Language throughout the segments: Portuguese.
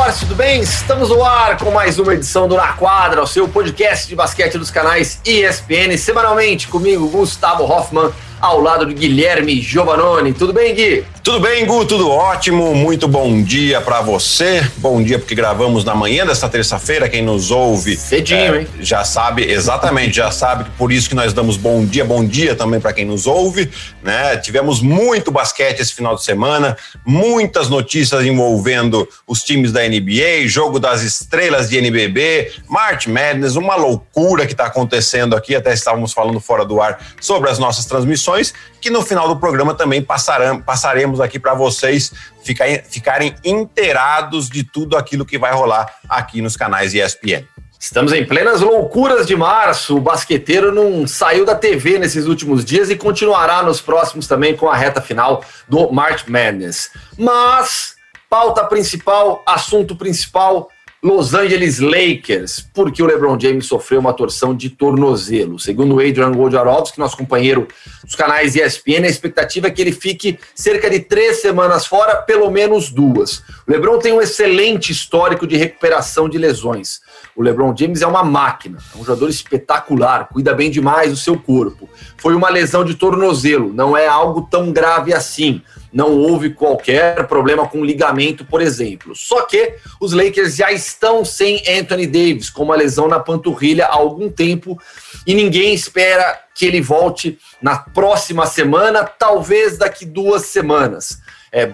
Esporte, tudo bem? Estamos no ar com mais uma edição do Na Quadra, o seu podcast de basquete dos canais ESPN, semanalmente comigo, Gustavo Hoffman ao lado de Guilherme Giovanoni. Tudo bem, Gui? Tudo bem, Gu? Tudo ótimo. Muito bom dia para você. Bom dia porque gravamos na manhã desta terça-feira. Quem nos ouve cedinho, é, hein? Já sabe, exatamente, já sabe que por isso que nós damos bom dia, bom dia também para quem nos ouve, né? Tivemos muito basquete esse final de semana, muitas notícias envolvendo os times da NBA, jogo das estrelas de NBB, March Madness, uma loucura que está acontecendo aqui. Até estávamos falando fora do ar sobre as nossas transmissões que no final do programa também passarão, passaremos aqui para vocês ficarem, ficarem inteirados de tudo aquilo que vai rolar aqui nos canais ESPN. Estamos em plenas loucuras de março. O basqueteiro não saiu da TV nesses últimos dias e continuará nos próximos também com a reta final do March Madness. Mas, pauta principal, assunto principal, Los Angeles Lakers, porque o LeBron James sofreu uma torção de tornozelo. Segundo Adrian Wojnarowski, nosso companheiro dos canais ESPN, a expectativa é que ele fique cerca de três semanas fora, pelo menos duas. O LeBron tem um excelente histórico de recuperação de lesões. O LeBron James é uma máquina, é um jogador espetacular, cuida bem demais do seu corpo. Foi uma lesão de tornozelo, não é algo tão grave assim não houve qualquer problema com ligamento, por exemplo. Só que os Lakers já estão sem Anthony Davis, com uma lesão na panturrilha há algum tempo, e ninguém espera que ele volte na próxima semana, talvez daqui duas semanas. É,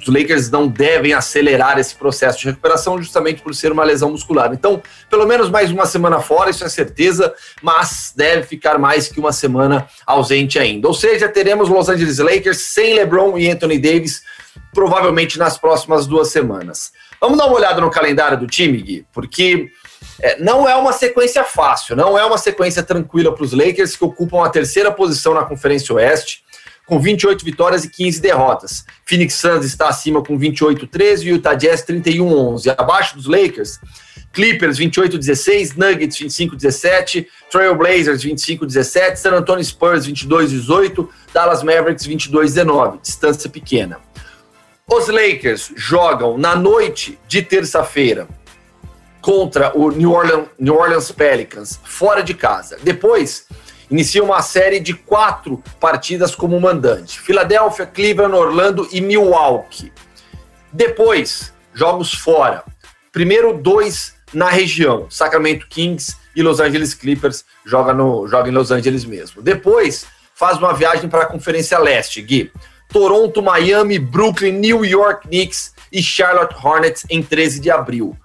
os Lakers não devem acelerar esse processo de recuperação justamente por ser uma lesão muscular. Então, pelo menos mais uma semana fora, isso é certeza, mas deve ficar mais que uma semana ausente ainda. Ou seja, teremos Los Angeles Lakers sem LeBron e Anthony Davis provavelmente nas próximas duas semanas. Vamos dar uma olhada no calendário do time, Gui, porque é, não é uma sequência fácil, não é uma sequência tranquila para os Lakers que ocupam a terceira posição na Conferência Oeste com 28 vitórias e 15 derrotas. Phoenix Suns está acima com 28-13 e Utah Jazz 31-11. Abaixo dos Lakers, Clippers 28-16, Nuggets 25-17, Trail Blazers 25-17, San Antonio Spurs 22-18, Dallas Mavericks 22-19. Distância pequena. Os Lakers jogam na noite de terça-feira contra o New Orleans, New Orleans Pelicans, fora de casa. Depois inicia uma série de quatro partidas como mandante: Filadélfia, Cleveland, Orlando e Milwaukee. Depois, jogos fora. Primeiro, dois na região: Sacramento Kings e Los Angeles Clippers joga, no, joga em Los Angeles mesmo. Depois, faz uma viagem para a Conferência Leste, Gui. Toronto, Miami, Brooklyn, New York Knicks e Charlotte Hornets em 13 de abril.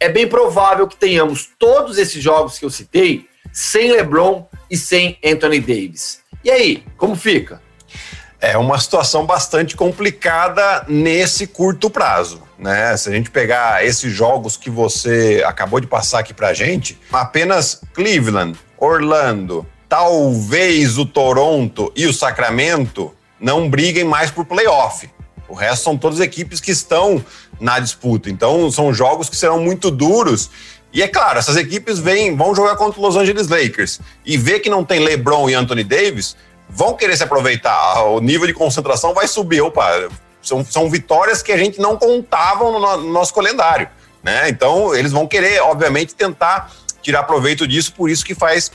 É bem provável que tenhamos todos esses jogos que eu citei sem LeBron e sem Anthony Davis. E aí, como fica? É uma situação bastante complicada nesse curto prazo, né? Se a gente pegar esses jogos que você acabou de passar aqui pra gente, apenas Cleveland, Orlando, talvez o Toronto e o Sacramento não briguem mais por playoff. O resto são todas equipes que estão na disputa. Então, são jogos que serão muito duros e é claro, essas equipes vêm, vão jogar contra os Los Angeles Lakers e ver que não tem LeBron e Anthony Davis, vão querer se aproveitar. O nível de concentração vai subir. Opa, são, são vitórias que a gente não contava no, no nosso calendário. Né? Então, eles vão querer, obviamente, tentar tirar proveito disso, por isso que faz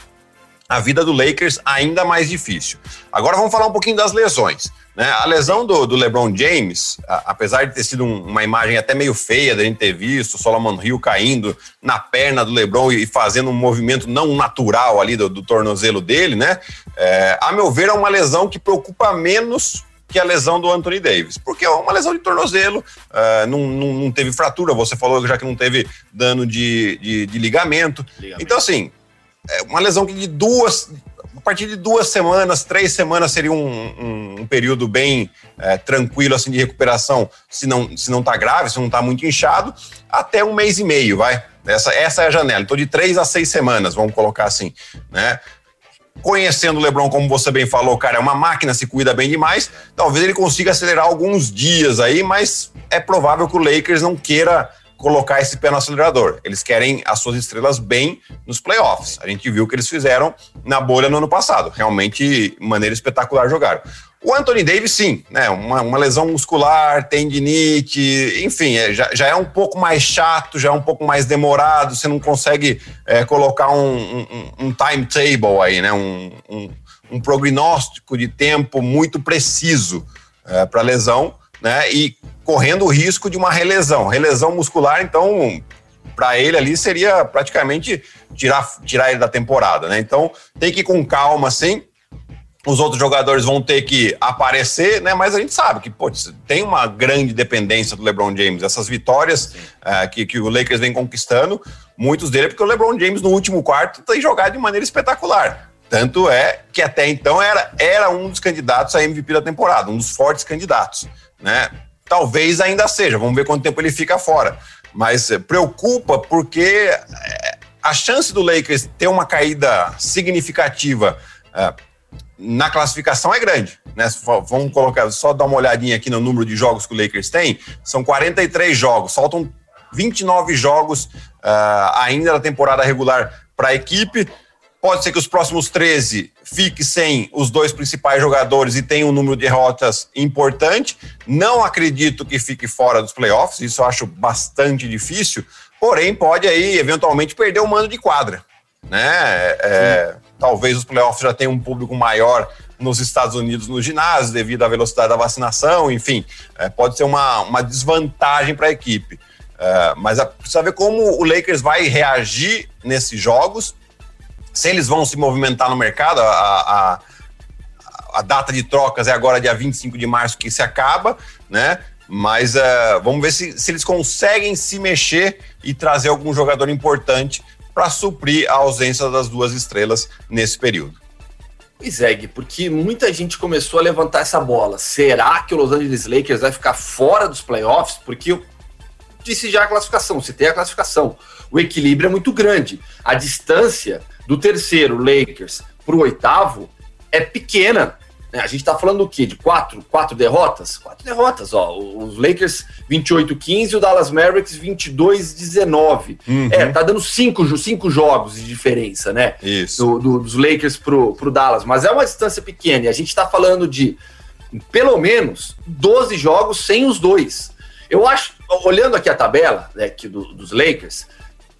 a vida do Lakers ainda mais difícil. Agora vamos falar um pouquinho das lesões. Né? A lesão do, do LeBron James, a, apesar de ter sido um, uma imagem até meio feia da gente ter visto, o Solomon Hill caindo na perna do LeBron e fazendo um movimento não natural ali do, do tornozelo dele, né? É, a meu ver, é uma lesão que preocupa menos que a lesão do Anthony Davis, porque é uma lesão de tornozelo, uh, não, não, não, teve fratura, você falou já que não teve dano de, de, de ligamento. ligamento. Então, assim, uma lesão que de duas, partir de duas semanas, três semanas seria um, um, um período bem é, tranquilo assim de recuperação, se não se não está grave, se não está muito inchado, até um mês e meio, vai. Essa, essa é a janela. Então, de três a seis semanas, vamos colocar assim, né? Conhecendo o LeBron, como você bem falou, cara, é uma máquina, se cuida bem demais. Talvez ele consiga acelerar alguns dias aí, mas é provável que o Lakers não queira colocar esse pé no acelerador. Eles querem as suas estrelas bem nos playoffs. A gente viu o que eles fizeram na bolha no ano passado. Realmente, maneira espetacular jogaram. O Anthony Davis, sim, né? Uma, uma lesão muscular, tendinite, enfim, é, já, já, é um pouco mais chato, já é um pouco mais demorado, você não consegue é, colocar um, um, um, timetable aí, né? Um, um, um, prognóstico de tempo muito preciso é, para lesão, né? E correndo o risco de uma relesão. Relesão muscular, então, para ele ali seria praticamente tirar, tirar ele da temporada, né? Então tem que ir com calma, sim os outros jogadores vão ter que aparecer, né? Mas a gente sabe que pô, tem uma grande dependência do LeBron James. Essas vitórias uh, que, que o Lakers vem conquistando, muitos dele é porque o LeBron James no último quarto tem jogado de maneira espetacular. Tanto é que até então era, era um dos candidatos a MVP da temporada, um dos fortes candidatos, né? Talvez ainda seja, vamos ver quanto tempo ele fica fora. Mas eh, preocupa porque eh, a chance do Lakers ter uma caída significativa uh, na classificação é grande. Né? Vamos colocar, só dar uma olhadinha aqui no número de jogos que o Lakers tem. São 43 jogos, faltam 29 jogos uh, ainda na temporada regular para a equipe. Pode ser que os próximos 13 fique sem os dois principais jogadores e tenha um número de derrotas importante. Não acredito que fique fora dos playoffs, isso eu acho bastante difícil. Porém, pode aí eventualmente perder o mando de quadra. Né? É, talvez os playoffs já tenham um público maior nos Estados Unidos nos ginásios, devido à velocidade da vacinação, enfim, é, pode ser uma, uma desvantagem para a equipe. É, mas a, precisa ver como o Lakers vai reagir nesses jogos, se eles vão se movimentar no mercado. A, a, a data de trocas é agora dia 25 de março que se acaba, né? Mas uh, vamos ver se, se eles conseguem se mexer e trazer algum jogador importante para suprir a ausência das duas estrelas nesse período. Pois é, Gui, porque muita gente começou a levantar essa bola. Será que o Los Angeles Lakers vai ficar fora dos playoffs? Porque eu disse já a classificação, se tem a classificação. O equilíbrio é muito grande. A distância do terceiro Lakers para o oitavo é pequena. Né? A gente está falando do quê? De quatro, quatro derrotas? Quatro derrotas, ó. Os Lakers 28-15 e o Dallas Mavericks 22-19. Uhum. É, tá dando cinco, cinco jogos de diferença, né? Isso. Do, do, dos Lakers pro, pro Dallas. Mas é uma distância pequena. E a gente está falando de pelo menos 12 jogos sem os dois. Eu acho, olhando aqui a tabela né, aqui do, dos Lakers,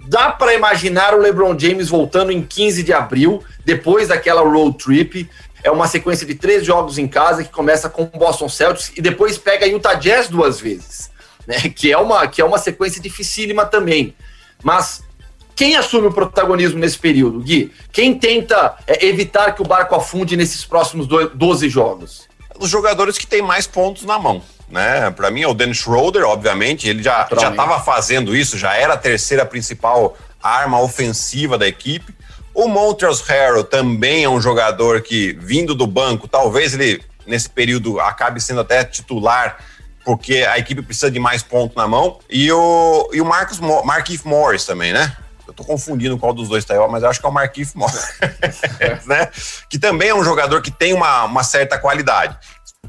dá para imaginar o LeBron James voltando em 15 de abril, depois daquela road trip, é uma sequência de três jogos em casa que começa com o Boston Celtics e depois pega Utah Jazz duas vezes, né? Que é uma, que é uma sequência dificílima também. Mas quem assume o protagonismo nesse período, Gui? Quem tenta é, evitar que o barco afunde nesses próximos 12 jogos? Os jogadores que têm mais pontos na mão. Né? Para mim é o Dennis Schroeder, obviamente, ele já já estava fazendo isso, já era a terceira principal arma ofensiva da equipe. O Montrezl Harrell também é um jogador que, vindo do banco, talvez ele, nesse período, acabe sendo até titular, porque a equipe precisa de mais pontos na mão. E o, e o Marcus, Marquise Morris também, né? Eu tô confundindo qual dos dois tá, mas eu acho que é o Marquise Morris, né? Que também é um jogador que tem uma, uma certa qualidade.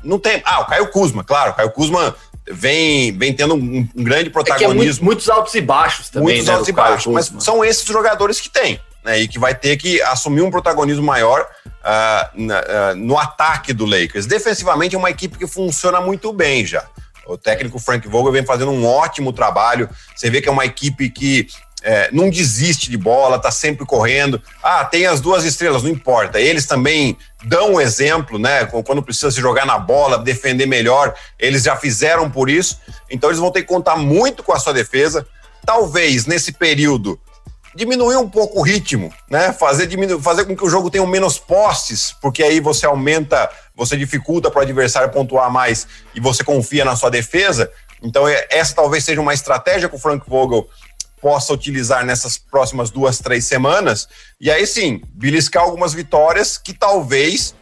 Não tem. Ah, o Caio Kuzma, claro. O Caio Kuzma vem, vem tendo um, um grande protagonismo. É é muito, muitos altos e baixos também. Muitos né, altos e baixos, mas são esses jogadores que tem né, e que vai ter que assumir um protagonismo maior uh, na, uh, no ataque do Lakers. Defensivamente é uma equipe que funciona muito bem já. O técnico Frank Vogel vem fazendo um ótimo trabalho. Você vê que é uma equipe que é, não desiste de bola, tá sempre correndo. Ah, tem as duas estrelas, não importa. Eles também dão um exemplo, né? Quando precisa se jogar na bola, defender melhor, eles já fizeram por isso. Então eles vão ter que contar muito com a sua defesa. Talvez nesse período diminuir um pouco o ritmo, né? Fazer, diminuir, fazer com que o jogo tenha menos postes, porque aí você aumenta, você dificulta para o adversário pontuar mais e você confia na sua defesa. Então, é, essa talvez seja uma estratégia que o Frank Vogel possa utilizar nessas próximas duas, três semanas. E aí sim, beliscar algumas vitórias que talvez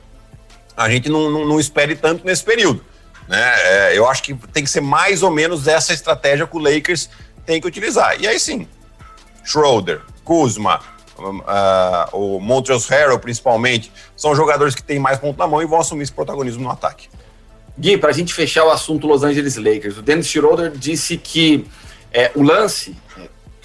a gente não, não, não espere tanto nesse período. Né? É, eu acho que tem que ser mais ou menos essa estratégia que o Lakers tem que utilizar. E aí sim, Schroeder, Kuzma, uh, o Montrezl Harrell principalmente, são jogadores que têm mais ponto na mão e vão assumir esse protagonismo no ataque. Gui, para a gente fechar o assunto Los Angeles Lakers, o Dennis Schroeder disse que É, o lance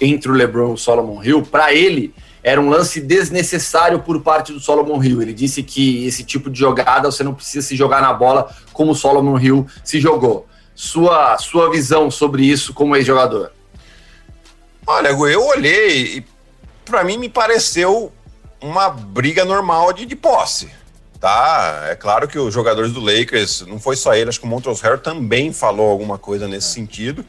entre o LeBron e o Solomon Hill, para ele, era um lance desnecessário por parte do Solomon Hill. Ele disse que esse tipo de jogada você não precisa se jogar na bola como o Solomon Hill se jogou. Sua, sua visão sobre isso como ex-jogador? Olha, eu olhei e para mim me pareceu uma briga normal de, de posse. Tá, é claro que os jogadores do Lakers, não foi só ele, acho que o Montrezl Harrell também falou alguma coisa nesse sentido.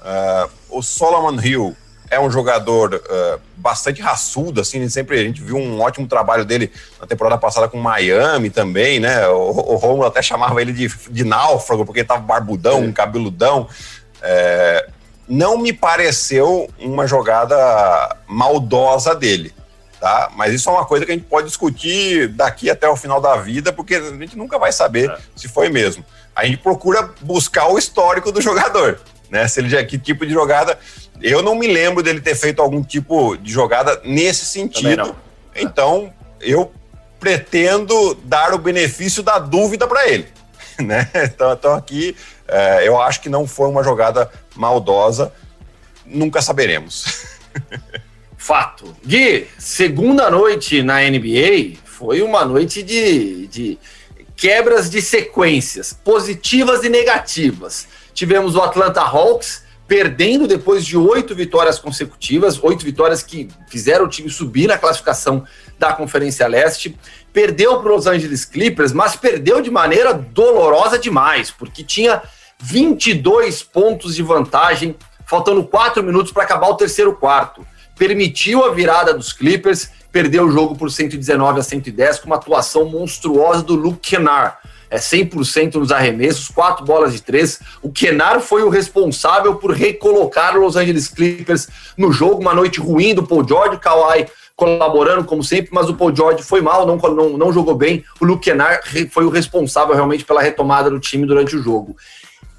Uh, o Solomon Hill é um jogador uh, bastante raçudo, assim, sempre a gente viu um ótimo trabalho dele na temporada passada com Miami também, né? O, o Romulo até chamava ele de, de náufrago, porque ele tava barbudão, é. cabeludão. É, não me pareceu uma jogada maldosa dele. Tá? Mas isso é uma coisa que a gente pode discutir daqui até o final da vida, porque a gente nunca vai saber é. se foi mesmo. A gente procura buscar o histórico do jogador, né? Se ele já que tipo de jogada eu não me lembro dele ter feito algum tipo de jogada nesse sentido. Então, eu pretendo dar o benefício da dúvida para ele. Né? Então, então aqui, é, eu acho que não foi uma jogada maldosa. Nunca saberemos. Fato. Gui, segunda noite na NBA foi uma noite de, de quebras de sequências, positivas e negativas. Tivemos o Atlanta Hawks perdendo depois de oito vitórias consecutivas, oito vitórias que fizeram o time subir na classificação da Conferência Leste. Perdeu para os Los Angeles Clippers, mas perdeu de maneira dolorosa demais, porque tinha 22 pontos de vantagem, faltando quatro minutos para acabar o terceiro quarto. Permitiu a virada dos Clippers, perdeu o jogo por 119 a 110 com uma atuação monstruosa do Luke Kennard é 100% nos arremessos, quatro bolas de três. O Kenar foi o responsável por recolocar os Los Angeles Clippers no jogo. Uma noite ruim do Paul George, Kawhi colaborando como sempre, mas o Paul George foi mal, não, não, não jogou bem. O Luke Kennard foi o responsável realmente pela retomada do time durante o jogo.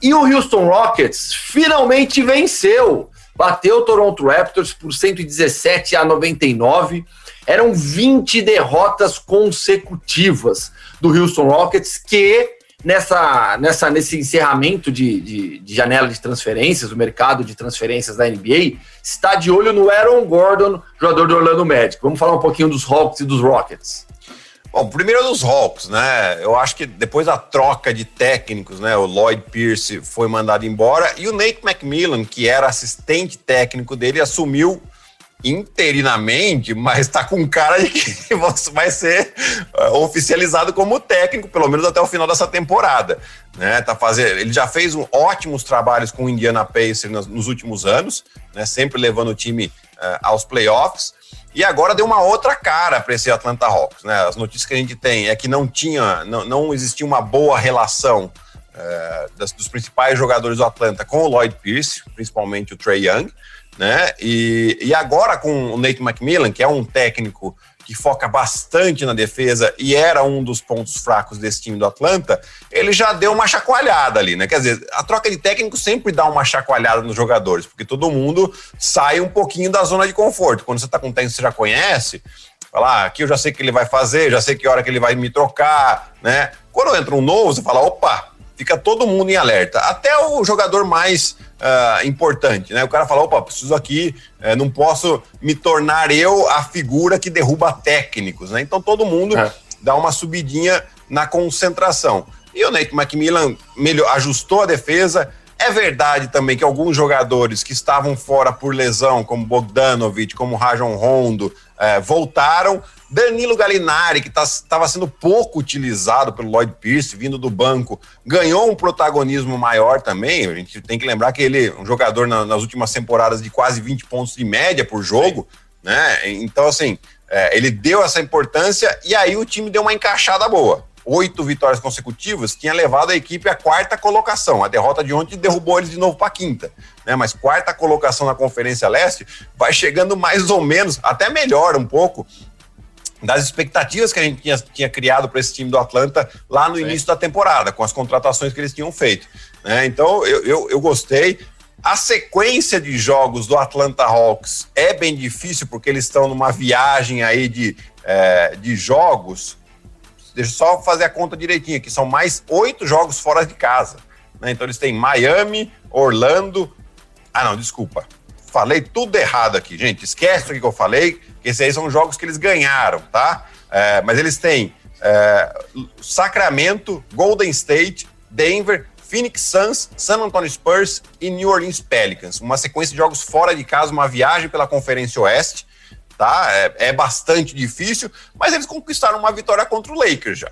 E o Houston Rockets finalmente venceu. Bateu o Toronto Raptors por 117 a 99. Eram 20 derrotas consecutivas do Houston Rockets, que nessa, nessa, nesse encerramento de, de, de, janela de transferências, o mercado de transferências da NBA, está de olho no Aaron Gordon, jogador do Orlando Magic. Vamos falar um pouquinho dos Hawks e dos Rockets. Bom, primeiro dos Hawks, né? Eu acho que depois da troca de técnicos, né? O Lloyd Pierce foi mandado embora e o Nate McMillan, que era assistente técnico dele, assumiu interinamente, mas está com cara de que vai ser uh, oficializado como técnico, pelo menos até o final dessa temporada. Né? Tá fazendo, ele já fez um, ótimos trabalhos com o Indiana Pacers nos, nos últimos anos, né? sempre levando o time uh, aos playoffs. E agora deu uma outra cara para esse Atlanta Hawks. Né? As notícias que a gente tem é que não tinha, não, não existia uma boa relação uh, das, dos principais jogadores do Atlanta com o Lloyd Pierce, principalmente o Trey Young né? E, e agora com o Nate McMillan, que é um técnico que foca bastante na defesa e era um dos pontos fracos desse time do Atlanta, ele já deu uma chacoalhada ali, né? Quer dizer, a troca de técnico sempre dá uma chacoalhada nos jogadores, porque todo mundo sai um pouquinho da zona de conforto. Quando você tá com um técnico que você já conhece, fala, ah, aqui eu já sei o que ele vai fazer, já sei que hora que ele vai me trocar, né? Quando entra um novo, você fala, opa, fica todo mundo em alerta. Até o jogador mais uh, importante, né? O cara fala, opa, preciso aqui, uh, não posso me tornar eu a figura que derruba técnicos, né? Então todo mundo é. dá uma subidinha na concentração. E o Nate McMillan melhor, ajustou a defesa. É verdade também que alguns jogadores que estavam fora por lesão, como Bogdanovic, como Rajon Rondo, uh, voltaram, Danilo Gallinari, que estava tá, sendo pouco utilizado pelo Lloyd Pierce, vindo do banco, ganhou um protagonismo maior também. A gente tem que lembrar que ele é um jogador na, nas últimas temporadas de quase 20 pontos de média por jogo, Sim. né? Então, assim, é, ele deu essa importância e aí o time deu uma encaixada boa. Oito vitórias consecutivas tinha levado a equipe à quarta colocação. A derrota de ontem derrubou eles de novo para quinta. Né? Mas quarta colocação na Conferência Leste vai chegando mais ou menos, até melhor um pouco, das expectativas que a gente tinha, tinha criado para esse time do Atlanta lá no Sim. início da temporada, com as contratações que eles tinham feito. Né? Então, eu, eu, eu gostei. A sequência de jogos do Atlanta Hawks é bem difícil, porque eles estão numa viagem aí de, é, de jogos. Deixa eu só fazer a conta direitinho aqui. São mais oito jogos fora de casa. Né? Então, eles têm Miami, Orlando, Ah, não, desculpa. Falei tudo errado aqui, gente. Esquece o que eu falei, que esses aí são jogos que eles ganharam, tá? É, mas eles têm é, Sacramento, Golden State, Denver, Phoenix Suns, San Antonio Spurs e New Orleans Pelicans. Uma sequência de jogos fora de casa, uma viagem pela Conferência Oeste, tá? É, é bastante difícil, mas eles conquistaram uma vitória contra o Lakers já.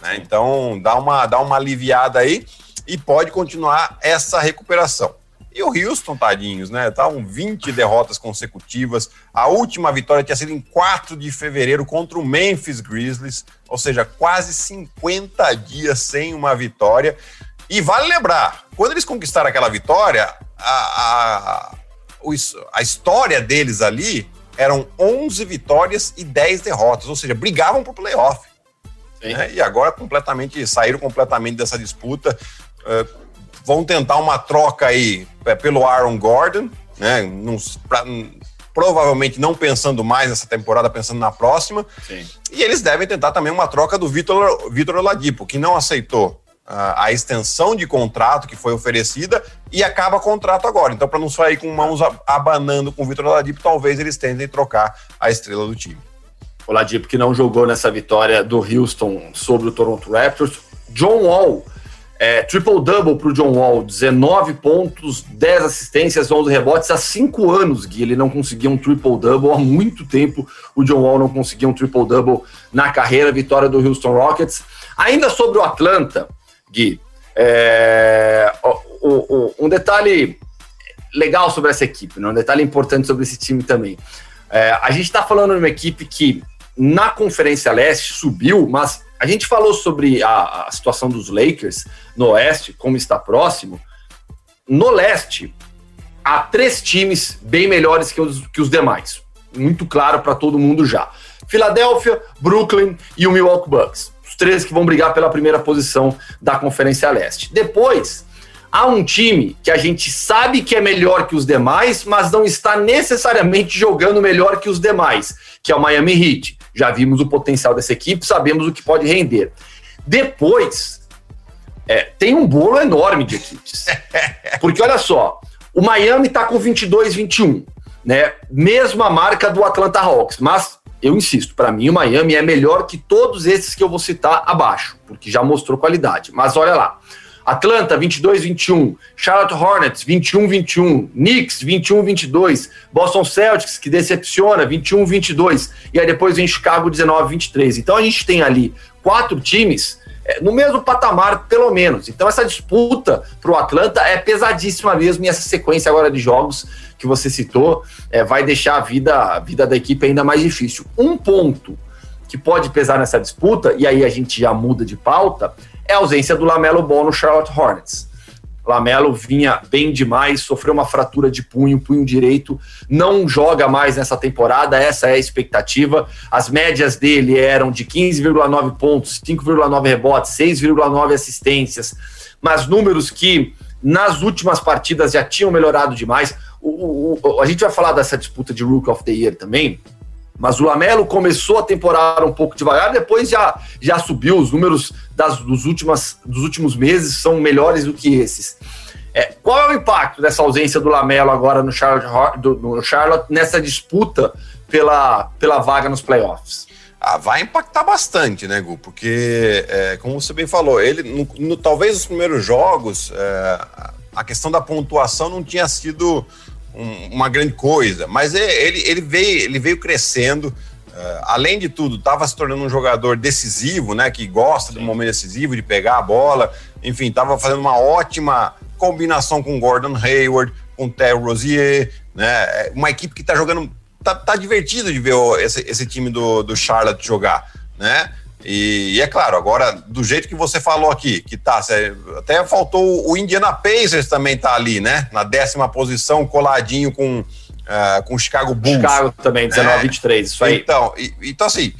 Né? Então dá uma, dá uma aliviada aí e pode continuar essa recuperação. E o Houston, tadinhos, né? Estavam 20 derrotas consecutivas. A última vitória tinha sido em 4 de fevereiro contra o Memphis Grizzlies, ou seja, quase 50 dias sem uma vitória. E vale lembrar, quando eles conquistaram aquela vitória, a, a, a história deles ali eram 11 vitórias e 10 derrotas, ou seja, brigavam por playoff. Né? E agora completamente saíram completamente dessa disputa. Uh, vão tentar uma troca aí é, pelo Aaron Gordon, né? Não, pra, provavelmente não pensando mais nessa temporada, pensando na próxima. Sim. E eles devem tentar também uma troca do Vitor, Vitor Oladipo, que não aceitou a, a extensão de contrato que foi oferecida e acaba contrato agora. Então, para não sair com mãos abanando com o Vitor Oladipo, talvez eles tentem trocar a estrela do time. Oladipo que não jogou nessa vitória do Houston sobre o Toronto Raptors. John Wall é, Triple-double para o John Wall, 19 pontos, 10 assistências, 11 rebotes. Há cinco anos, Gui, ele não conseguia um triple-double. Há muito tempo o John Wall não conseguia um triple-double na carreira. Vitória do Houston Rockets. Ainda sobre o Atlanta, Gui, é, o, o, um detalhe legal sobre essa equipe, né? um detalhe importante sobre esse time também. É, a gente está falando de uma equipe que na Conferência Leste subiu, mas a gente falou sobre a, a situação dos Lakers no Oeste, como está próximo. No Leste, há três times bem melhores que os, que os demais. Muito claro para todo mundo já. Filadélfia, Brooklyn e o Milwaukee Bucks. Os três que vão brigar pela primeira posição da Conferência Leste. Depois, há um time que a gente sabe que é melhor que os demais, mas não está necessariamente jogando melhor que os demais, que é o Miami Heat já vimos o potencial dessa equipe, sabemos o que pode render. Depois, é, tem um bolo enorme de equipes. Porque olha só, o Miami está com 22, 21, né? Mesma marca do Atlanta Hawks, mas eu insisto, para mim o Miami é melhor que todos esses que eu vou citar abaixo, porque já mostrou qualidade. Mas olha lá, Atlanta 22-21, Charlotte Hornets 21-21, Knicks 21-22, Boston Celtics que decepciona 21-22 e aí depois vem Chicago 19-23. Então a gente tem ali quatro times é, no mesmo patamar, pelo menos. Então essa disputa para o Atlanta é pesadíssima mesmo e essa sequência agora de jogos que você citou é, vai deixar a vida, a vida da equipe ainda mais difícil. Um ponto que pode pesar nessa disputa, e aí a gente já muda de pauta, é a ausência do Lamelo Ball no Charlotte Hornets. Lamelo vinha bem demais, sofreu uma fratura de punho, punho direito, não joga mais nessa temporada, essa é a expectativa. As médias dele eram de 15,9 pontos, 5,9 rebotes, 6,9 assistências, mas números que nas últimas partidas já tinham melhorado demais. O, o, o, a gente vai falar dessa disputa de Rook of the Year também, mas o Lamelo começou a temporada um pouco devagar, depois já, já subiu. Os números das, dos, últimas, dos últimos meses são melhores do que esses. É, qual é o impacto dessa ausência do Lamelo agora no Charlotte, do, no Charlotte nessa disputa pela, pela vaga nos playoffs? Ah, vai impactar bastante, né, Gu? Porque, é, como você bem falou, ele, no, no, talvez nos primeiros jogos, é, a questão da pontuação não tinha sido um, uma grande coisa, mas é, ele, ele, veio, ele veio crescendo. Uh, além de tudo, estava se tornando um jogador decisivo, né? Que gosta do momento decisivo, de pegar a bola. Enfim, estava fazendo uma ótima combinação com Gordon Hayward, com Terry Rozier, né? É uma equipe que está jogando. Tá, tá divertido de ver esse, esse time do, do Charlotte jogar, né? E, e, é claro, agora, do jeito que você falou aqui, que tá, até faltou o Indiana Pacers também tá ali, né? Na décima posição, coladinho com, uh, com o Chicago Bulls. Chicago também, 19 é. 23, isso aí. Então, e, então assim,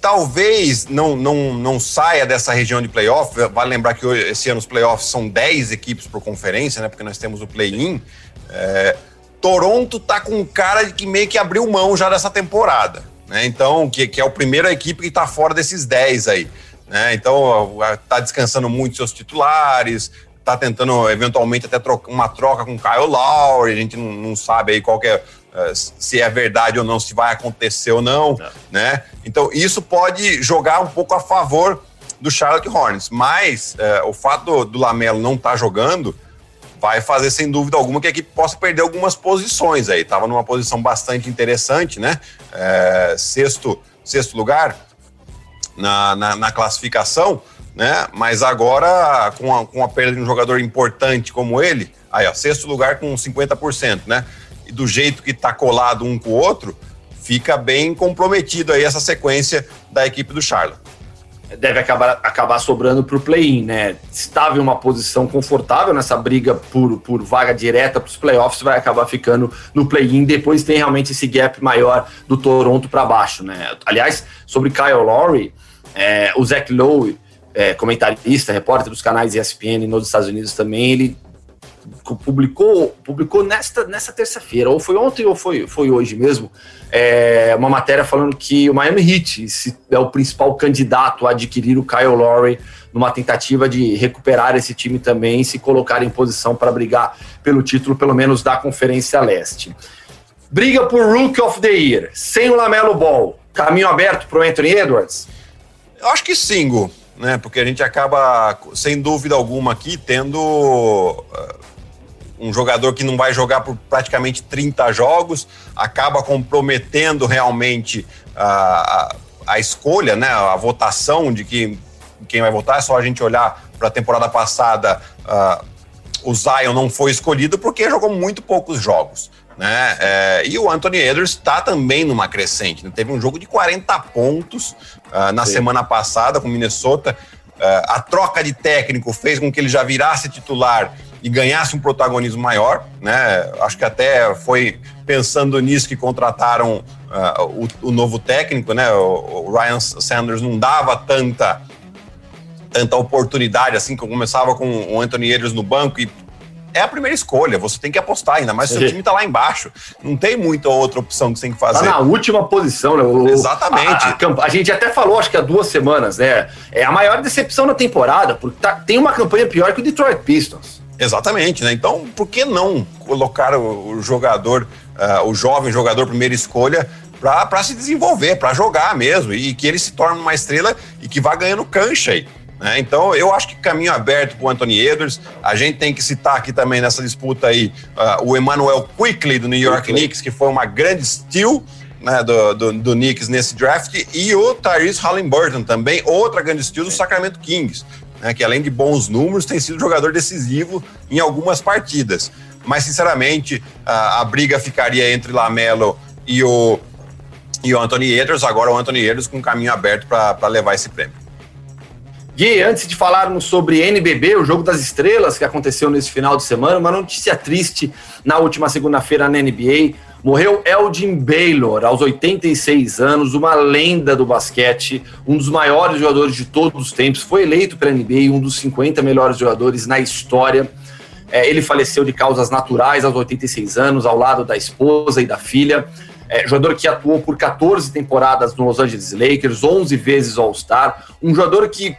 talvez não, não, não saia dessa região de playoff. Vale lembrar que esse ano os playoffs são 10 equipes por conferência, né? Porque nós temos o play-in. É, Toronto tá com cara de que meio que abriu mão já dessa temporada né? Então, que, que é a primeira equipe que está fora desses 10 aí. Né? Então, está descansando muito seus titulares, tá tentando eventualmente até troca, uma troca com Kyle Lowry, a gente não, não sabe aí qual é, uh, se é verdade ou não, se vai acontecer ou não, é. né? Então isso pode jogar um pouco a favor do Charlotte Hornets, mas uh, o fato do, do Lamelo não estar tá jogando vai fazer sem dúvida alguma que a equipe possa perder algumas posições aí. Tava numa posição bastante interessante, né? É, sexto, sexto lugar na, na, na classificação né? Mas agora, com a, com a perda de um jogador importante como ele, aí, ó, sexto lugar com 50%, né? E do jeito que tá colado um com o outro, fica bem comprometido aí essa sequência da equipe do Charlotte. Deve acabar, acabar sobrando para o play-in, né? Estava em uma posição confortável nessa briga por, por vaga direta para os playoffs, vai acabar ficando no play-in. Depois tem realmente esse gap maior do Toronto para baixo, né? Aliás, sobre Kyle Lowry, é, o Zach Lowe é, comentarista, repórter dos canais ESPN nos Estados Unidos também, ele publicou, publicou nesta, nessa terça-feira, ou foi ontem ou foi, foi hoje mesmo, é, uma matéria falando que o Miami Heat é o principal candidato a adquirir o Kyle Lowry numa tentativa de recuperar esse time também e se colocar em posição para brigar pelo título, pelo menos da Conferência Leste. Briga por Rookie of the Year, sem o Lamelo Ball, caminho aberto para o Anthony Edwards? Eu acho que sim, Gu né? Porque a gente acaba, sem dúvida alguma, aqui tendo uh, um jogador que não vai jogar por praticamente 30 jogos, acaba comprometendo realmente a, a, a escolha, né? A votação de que, quem vai votar. É só a gente olhar para a temporada passada. Uh, o Zion não foi escolhido porque jogou muito poucos jogos. Né? É, e o Anthony Edwards está também numa crescente. Né? Teve um jogo de 40 pontos uh, na Sim. semana passada com o Minnesota. Uh, a troca de técnico fez com que ele já virasse titular e ganhasse um protagonismo maior. Né? Acho que até foi pensando nisso que contrataram uh, o, o, novo técnico. Né? O, o Ryan Sanders não dava tanta tanta oportunidade assim que começava com o Anthony Edwards no banco e é a primeira escolha, você tem que apostar ainda, mas seu time tá lá embaixo. Não tem muita outra opção que você tem que fazer. Tá na última posição, né? O, Exatamente. A, a, a, gente até falou, acho que há duas semanas, né? É a maior decepção da temporada, porque tá, tem uma campanha pior que o Detroit Pistons. Exatamente, né? Então, por que não colocar o, o jogador, uh, o jovem jogador primeira escolha, para se desenvolver, para jogar mesmo, e que ele se torne uma estrela e que vá ganhando cancha aí. Né? Então, eu acho que caminho aberto para o Anthony Edwards. A gente tem que citar aqui também nessa disputa aí uh, o Emmanuel Quickly do New York Quickly. Knicks, que foi uma grande steal né, do, do, do, Knicks nesse draft, e o Tyrese Halliburton também, outra grande steal do Sacramento Kings, né, que além de bons números, tem sido jogador decisivo em algumas partidas. Mas, sinceramente, a, a briga ficaria entre Lamelo e o, e o Anthony Edwards. Agora o Anthony Edwards com caminho aberto para levar esse prêmio. Gui, antes de falarmos sobre NBB, o Jogo das Estrelas, que aconteceu nesse final de semana, uma notícia triste na última segunda-feira na NBA. Morreu Elgin Baylor, aos 86 anos, uma lenda do basquete, um dos maiores jogadores de todos os tempos. Foi eleito pela NBA um dos 50 melhores jogadores na história. É, ele faleceu de causas naturais aos 86 anos, ao lado da esposa e da filha. É, jogador que atuou por 14 temporadas no Los Angeles Lakers, 11 vezes All-Star. Um jogador que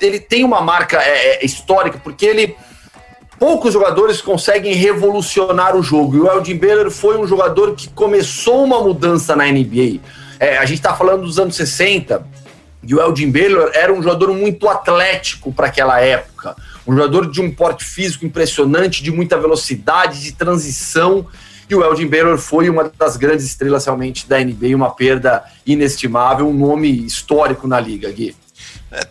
ele tem uma marca é, é, histórica, porque ele. Poucos jogadores conseguem revolucionar o jogo. E o Elgin Baylor foi um jogador que começou uma mudança na NBA. É, a gente está falando dos anos 60, e o Elgin Baylor era um jogador muito atlético para aquela época. Um jogador de um porte físico impressionante, de muita velocidade, de transição. E o Elgin Baylor foi uma das grandes estrelas realmente da NBA, uma perda inestimável, um nome histórico na liga, Gui.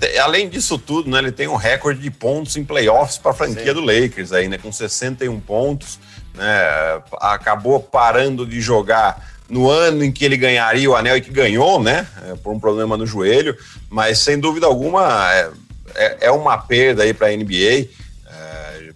É, além disso tudo, né, ele tem um recorde de pontos em playoffs para a franquia Sim. do Lakers aí, né, com 61 pontos, né, acabou parando de jogar no ano em que ele ganharia o anel e que ganhou, né, é, por um problema no joelho, mas sem dúvida alguma é, é, é uma perda aí para a NBA. É,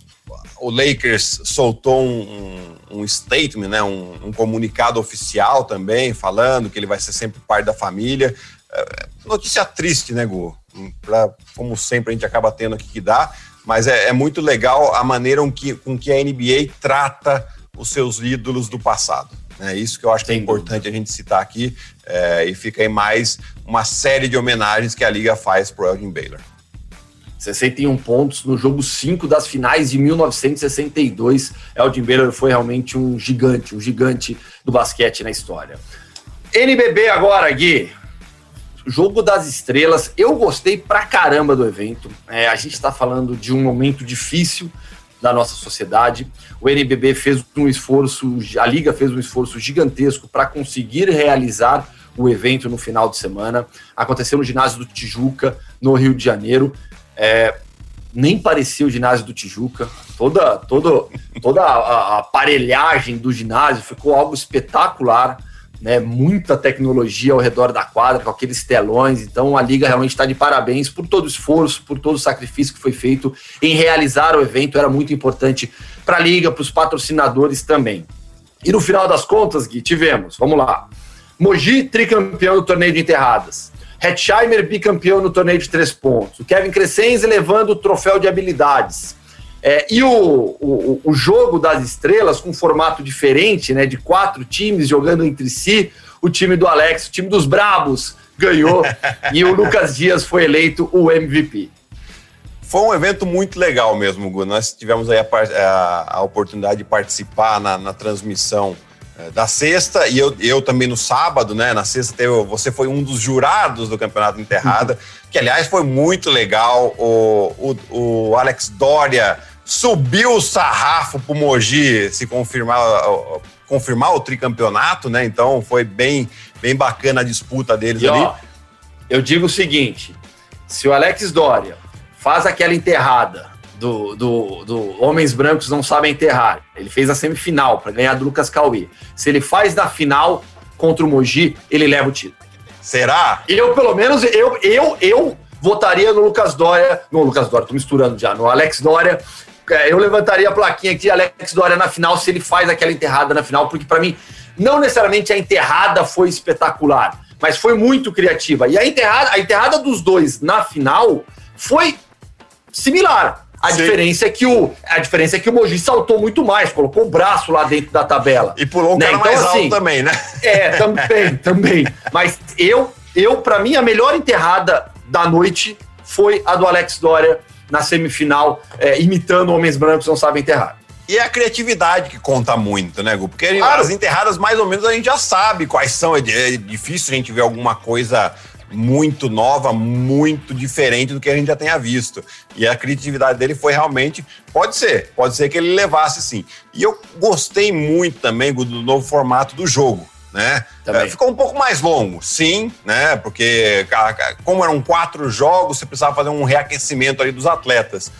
o Lakers soltou um, um, um statement, né, um, um comunicado oficial também, falando que ele vai ser sempre parte da família. É, notícia triste, né, Gu? Pra, como sempre a gente acaba tendo aqui que dá, mas é, é muito legal a maneira com que, com que a NBA trata os seus ídolos do passado. É isso que eu acho que é importante a gente citar aqui é, e fica aí mais uma série de homenagens que a Liga faz pro Elgin Baylor. 61 pontos no jogo 5 das finais de 1962. Elgin Baylor foi realmente um gigante, um gigante do basquete na história. NBB agora, Gui. Jogo das Estrelas. Eu gostei pra caramba do evento. É, a gente está falando de um momento difícil da nossa sociedade. O NBB fez um esforço, a Liga fez um esforço gigantesco para conseguir realizar o evento no final de semana. Aconteceu no ginásio do Tijuca, no Rio de Janeiro. É, nem parecia o ginásio do Tijuca. Toda, toda, toda a, a aparelhagem do ginásio ficou algo espetacular. Né, muita tecnologia ao redor da quadra, com aqueles telões. Então a Liga realmente está de parabéns por todo o esforço, por todo o sacrifício que foi feito em realizar o evento. Era muito importante para a Liga, para os patrocinadores também. E no final das contas, Gui, tivemos, vamos lá, Mogi, tricampeão do torneio de enterradas. Hetzheimer, bicampeão no torneio de três pontos. Kevin Crescenzi levando o troféu de habilidades. É, e o, o, o, jogo das estrelas, com um formato diferente, né, de quatro times jogando entre si, o time do Alex, o time dos Brabos, ganhou e o Lucas Dias foi eleito o MVP. Foi um evento muito legal mesmo, Gu. Nós tivemos aí a, a, a oportunidade de participar na, na transmissão é, da sexta e eu, eu também no sábado, né? Na sexta teve, você foi um dos jurados do Campeonato Enterrada, que aliás foi muito legal. O, o, o, Alex Dória subiu o sarrafo pro Mogi se confirmar, confirmar o tricampeonato, né? Então foi bem, bem bacana a disputa deles e, ali. Ó, eu digo o seguinte: se o Alex Dória faz aquela enterrada do, do, do, Homens Brancos Não Sabem Enterrar. Ele fez a semifinal para ganhar do Lucas Cauê. Se ele faz na final contra o Mogi, ele leva o título. Será? Eu, pelo menos, eu, eu, eu votaria no Lucas Dória. No Lucas Dória, tô misturando já. No Alex Dória. É, eu levantaria a plaquinha aqui, Alex Dória na final, se ele faz aquela enterrada na final, porque para mim, não necessariamente a enterrada foi espetacular, mas foi muito criativa. E a enterrada, a enterrada dos dois na final foi similar. A diferença é que o a diferença é que o Mogi saltou muito mais, colocou o braço lá dentro da tabela. E pulou um né? cara então, mais assim, alto também, né? É, também, também. Mas eu, eu para mim a melhor enterrada da noite foi a do Alex Dória na semifinal, é, imitando homens brancos não sabem enterrar. E é a criatividade que conta muito, né, Gu? Porque claro. as enterradas, mais ou menos, a gente já sabe quais são. É, é difícil a gente ver alguma coisa muito nova, muito diferente do que a gente já tenha visto. E a criatividade dele foi realmente. Pode ser, pode ser que ele levasse sim. E eu gostei muito também do novo formato do jogo. Né? É, ficou um pouco mais longo, sim, né? Porque como eram quatro jogos, você precisava fazer um reaquecimento ali dos atletas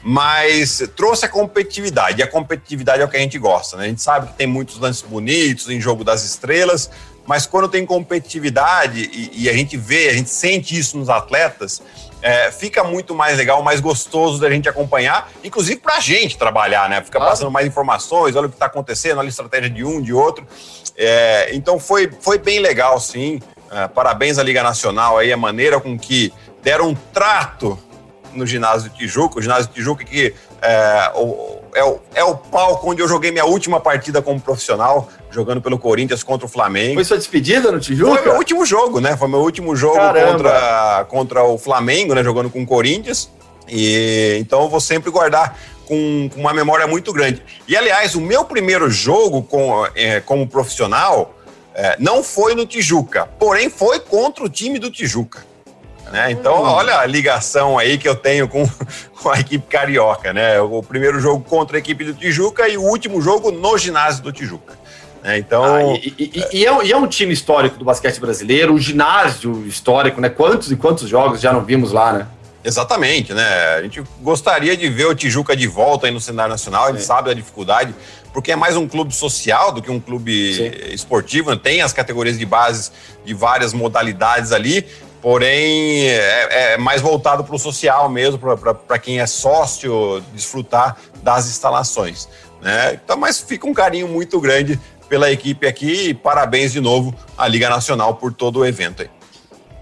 mas trouxe a competitividade. E a competitividade é o que a gente gosta, né? A gente sabe que tem muitos lances bonitos em jogo das estrelas, mas quando tem competitividade e, e a gente vê, a gente sente isso nos atletas, é, fica muito mais legal, mais gostoso da gente acompanhar, inclusive para a gente trabalhar, né? Fica passando mais informações, olha o que está acontecendo, olha a estratégia de um, de outro. É, então foi, foi bem legal, sim. É, parabéns à Liga Nacional aí, a maneira com que deram um trato no ginásio Tijuca, o ginásio Tijuca que é o, é, o, é o palco onde eu joguei minha última partida como profissional, jogando pelo Corinthians contra o Flamengo. Foi sua despedida no Tijuca? Foi meu último jogo, né? Foi meu último jogo contra, contra o Flamengo, né? Jogando com o Corinthians. E então eu vou sempre guardar com, com uma memória muito grande. E aliás, o meu primeiro jogo com, é, como profissional é, não foi no Tijuca, porém foi contra o time do Tijuca. Né? Então, hum. olha a ligação aí que eu tenho com, com a equipe carioca. Né? O primeiro jogo contra a equipe do Tijuca e o último jogo no ginásio do Tijuca. Né? Então, ah, e, e, e, é, e, é, um time histórico do basquete brasileiro, o ginásio histórico, né? Quantos e quantos jogos já não vimos lá, né? Exatamente, né? A gente gostaria de ver o Tijuca de volta aí no cenário nacional, Sim. sabe da dificuldade, porque é mais um clube social do que um clube Sim. esportivo, né? tem as categorias de bases de várias modalidades ali, porém é, é mais voltado para o social mesmo, para quem é sócio desfrutar das instalações. Né? Então, mas fica um carinho muito grande pela equipe aqui e parabéns de novo à Liga Nacional por todo o evento aí.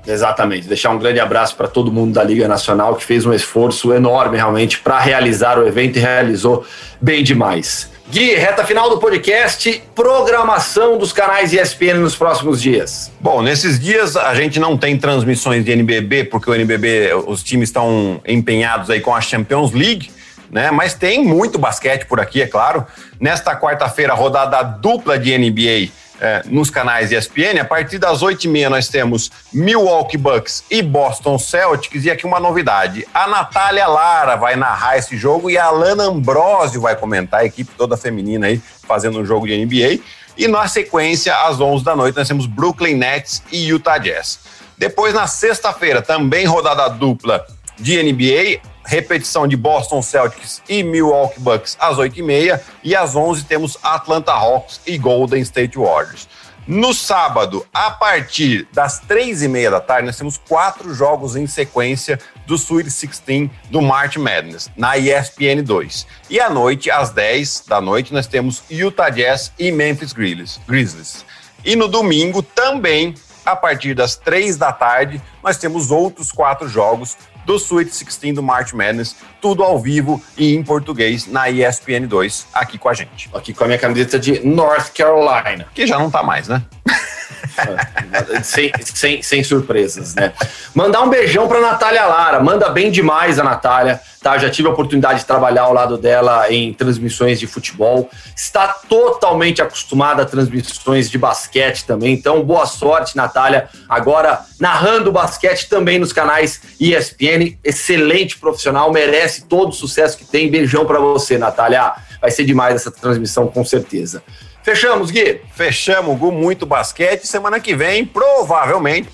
Exatamente, deixar um grande abraço para todo mundo da Liga Nacional que fez um esforço enorme realmente para realizar o evento e realizou bem demais. Gui, reta final do podcast, programação dos canais ESPN nos próximos dias. Bom, nesses dias a gente não tem transmissões de NBB, porque o NBB, os times estão empenhados aí com a Champions League, né? Mas tem muito basquete por aqui, é claro. Nesta quarta-feira, rodada dupla de NBA é, nos canais ESPN. A partir das 8h30 nós temos Milwaukee Bucks e Boston Celtics. E aqui uma novidade: a Natália Lara vai narrar esse jogo e a Alana Ambrosio vai comentar, a equipe toda feminina aí fazendo um jogo de NBA. E na sequência, às 11 da noite, nós temos Brooklyn Nets e Utah Jazz. Depois, na sexta-feira, também rodada dupla de NBA repetição de Boston Celtics e Milwaukee Bucks às 8h30 e às 11 temos Atlanta Hawks e Golden State Warriors. No sábado, a partir das três e meia da tarde, nós temos quatro jogos em sequência do Sweet 16 do March Madness, na ESPN 2. E à noite, às 10 da noite, nós temos Utah Jazz e Memphis Grizzlies. E no domingo, também, a partir das três da tarde, nós temos outros quatro jogos do Sweet 16 do March Madness, tudo ao vivo e em português na ESPN 2, aqui com a gente. Aqui com a minha camiseta de North Carolina. Que já não tá mais, né? sem, sem, sem surpresas, né? Mandar um beijão para Natália Lara, manda bem demais a Natália, tá? Já tive a oportunidade de trabalhar ao lado dela em transmissões de futebol, está totalmente acostumada a transmissões de basquete também, então boa sorte, Natália, agora narrando basquete também nos canais ESPN, excelente profissional, merece todo o sucesso que tem, beijão para você, Natália, vai ser demais essa transmissão com certeza. Fechamos, Gui? Fechamos, Gu, muito basquete. Semana que vem, provavelmente,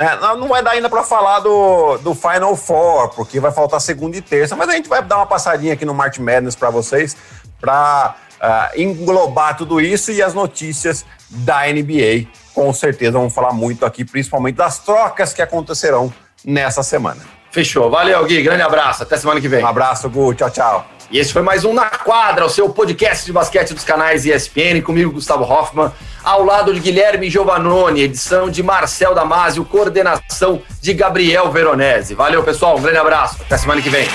né, não vai dar ainda para falar do, do Final Four, porque vai faltar segunda e terça, mas a gente vai dar uma passadinha aqui no March Madness para vocês, para uh, ah, englobar tudo isso e as notícias da NBA. Com certeza vamos falar muito aqui, principalmente das trocas que acontecerão nessa semana. Fechou. Valeu, Gui. Grande abraço. Até semana que vem. Um abraço, Gu. Tchau, tchau. E esse foi mais um Na Quadra, o seu podcast de basquete dos canais ESPN, comigo, Gustavo Hoffman, ao lado de Guilherme Giovannoni, edição de Marcel Damasio, coordenação de Gabriel Veronese. Valeu, pessoal, um grande abraço, até semana que vem.